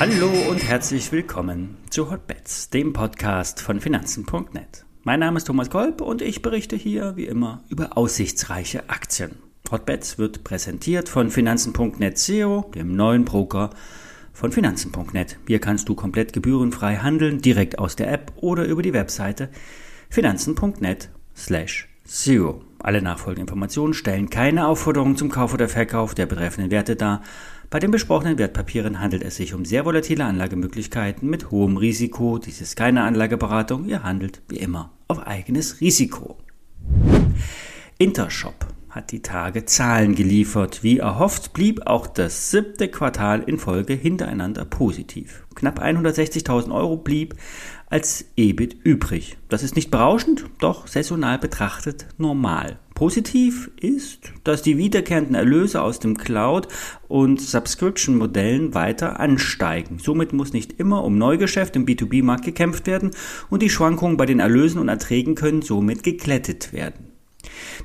Hallo und herzlich willkommen zu Hotbets, dem Podcast von Finanzen.net. Mein Name ist Thomas Kolb und ich berichte hier wie immer über aussichtsreiche Aktien. Hotbets wird präsentiert von Finanzen.net SEO, dem neuen Broker von Finanzen.net. Hier kannst du komplett gebührenfrei handeln, direkt aus der App oder über die Webseite finanzen.net slash zero. Alle nachfolgenden Informationen stellen keine Aufforderung zum Kauf oder Verkauf der betreffenden Werte dar. Bei den besprochenen Wertpapieren handelt es sich um sehr volatile Anlagemöglichkeiten mit hohem Risiko. Dies ist keine Anlageberatung, ihr handelt wie immer auf eigenes Risiko. Intershop hat die Tage Zahlen geliefert. Wie erhofft blieb auch das siebte Quartal in Folge hintereinander positiv. Knapp 160.000 Euro blieb als EBIT übrig. Das ist nicht berauschend, doch saisonal betrachtet normal. Positiv ist, dass die wiederkehrenden Erlöse aus dem Cloud- und Subscription-Modellen weiter ansteigen. Somit muss nicht immer um Neugeschäft im B2B-Markt gekämpft werden und die Schwankungen bei den Erlösen und Erträgen können somit geklettet werden.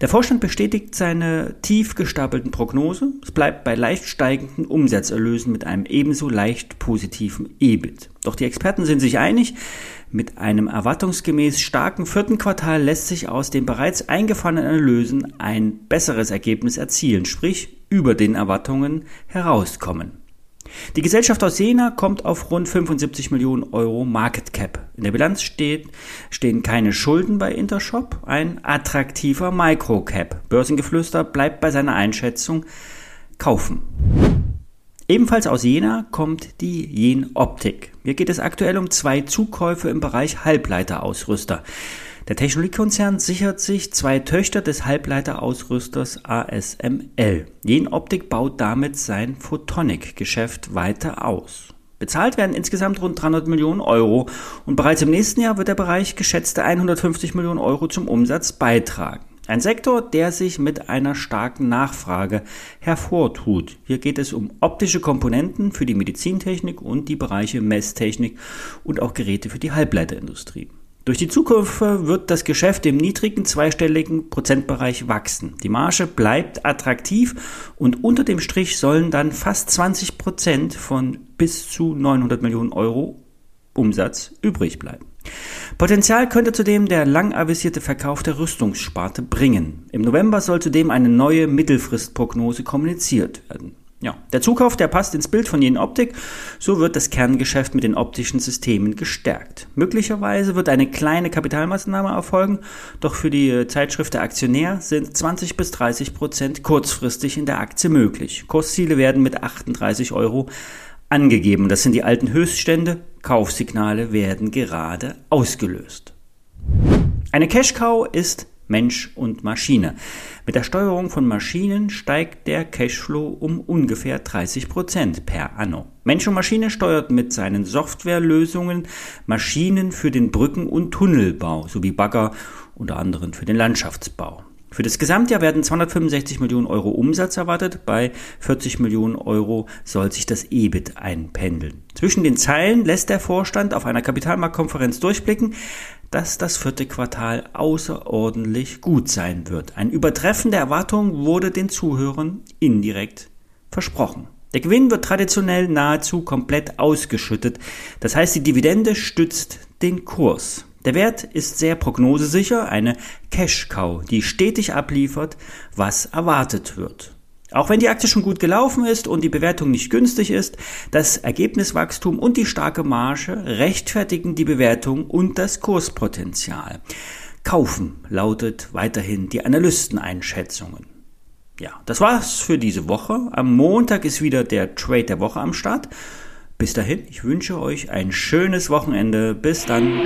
Der Vorstand bestätigt seine tief gestapelten Prognose. Es bleibt bei leicht steigenden Umsatzerlösen mit einem ebenso leicht positiven EBIT. Doch die Experten sind sich einig, mit einem erwartungsgemäß starken vierten Quartal lässt sich aus den bereits eingefahrenen Erlösen ein besseres Ergebnis erzielen, sprich über den Erwartungen herauskommen. Die Gesellschaft aus Jena kommt auf rund 75 Millionen Euro Market Cap. In der Bilanz steht, stehen keine Schulden bei Intershop, ein attraktiver Microcap. Börsengeflüster bleibt bei seiner Einschätzung kaufen. Ebenfalls aus Jena kommt die Jen Optik. Hier geht es aktuell um zwei Zukäufe im Bereich Halbleiterausrüster. Der Technologiekonzern sichert sich zwei Töchter des Halbleiterausrüsters ASML. Jen Optik baut damit sein Photonic-Geschäft weiter aus. Bezahlt werden insgesamt rund 300 Millionen Euro und bereits im nächsten Jahr wird der Bereich geschätzte 150 Millionen Euro zum Umsatz beitragen. Ein Sektor, der sich mit einer starken Nachfrage hervortut. Hier geht es um optische Komponenten für die Medizintechnik und die Bereiche Messtechnik und auch Geräte für die Halbleiterindustrie. Durch die Zukunft wird das Geschäft im niedrigen zweistelligen Prozentbereich wachsen. Die Marge bleibt attraktiv und unter dem Strich sollen dann fast 20 Prozent von bis zu 900 Millionen Euro Umsatz übrig bleiben. Potenzial könnte zudem der lang avisierte Verkauf der Rüstungssparte bringen. Im November soll zudem eine neue Mittelfristprognose kommuniziert werden. Ja, der Zukauf, der passt ins Bild von jenen Optik. So wird das Kerngeschäft mit den optischen Systemen gestärkt. Möglicherweise wird eine kleine Kapitalmaßnahme erfolgen, doch für die Zeitschrift der Aktionär sind 20 bis 30 Prozent kurzfristig in der Aktie möglich. Kursziele werden mit 38 Euro angegeben. Das sind die alten Höchststände. Kaufsignale werden gerade ausgelöst. Eine Cash-Cow ist Mensch und Maschine. Mit der Steuerung von Maschinen steigt der Cashflow um ungefähr 30 Prozent per anno. Mensch und Maschine steuert mit seinen Softwarelösungen Maschinen für den Brücken- und Tunnelbau sowie Bagger unter anderem für den Landschaftsbau. Für das Gesamtjahr werden 265 Millionen Euro Umsatz erwartet. Bei 40 Millionen Euro soll sich das EBIT einpendeln. Zwischen den Zeilen lässt der Vorstand auf einer Kapitalmarktkonferenz durchblicken, dass das vierte Quartal außerordentlich gut sein wird. Ein Übertreffen der Erwartungen wurde den Zuhörern indirekt versprochen. Der Gewinn wird traditionell nahezu komplett ausgeschüttet. Das heißt, die Dividende stützt den Kurs. Der Wert ist sehr prognosesicher, eine Cash-Cow, die stetig abliefert, was erwartet wird. Auch wenn die Aktie schon gut gelaufen ist und die Bewertung nicht günstig ist, das Ergebniswachstum und die starke Marge rechtfertigen die Bewertung und das Kurspotenzial. Kaufen lautet weiterhin die Analysteneinschätzungen. Ja, das war's für diese Woche. Am Montag ist wieder der Trade der Woche am Start. Bis dahin, ich wünsche euch ein schönes Wochenende. Bis dann.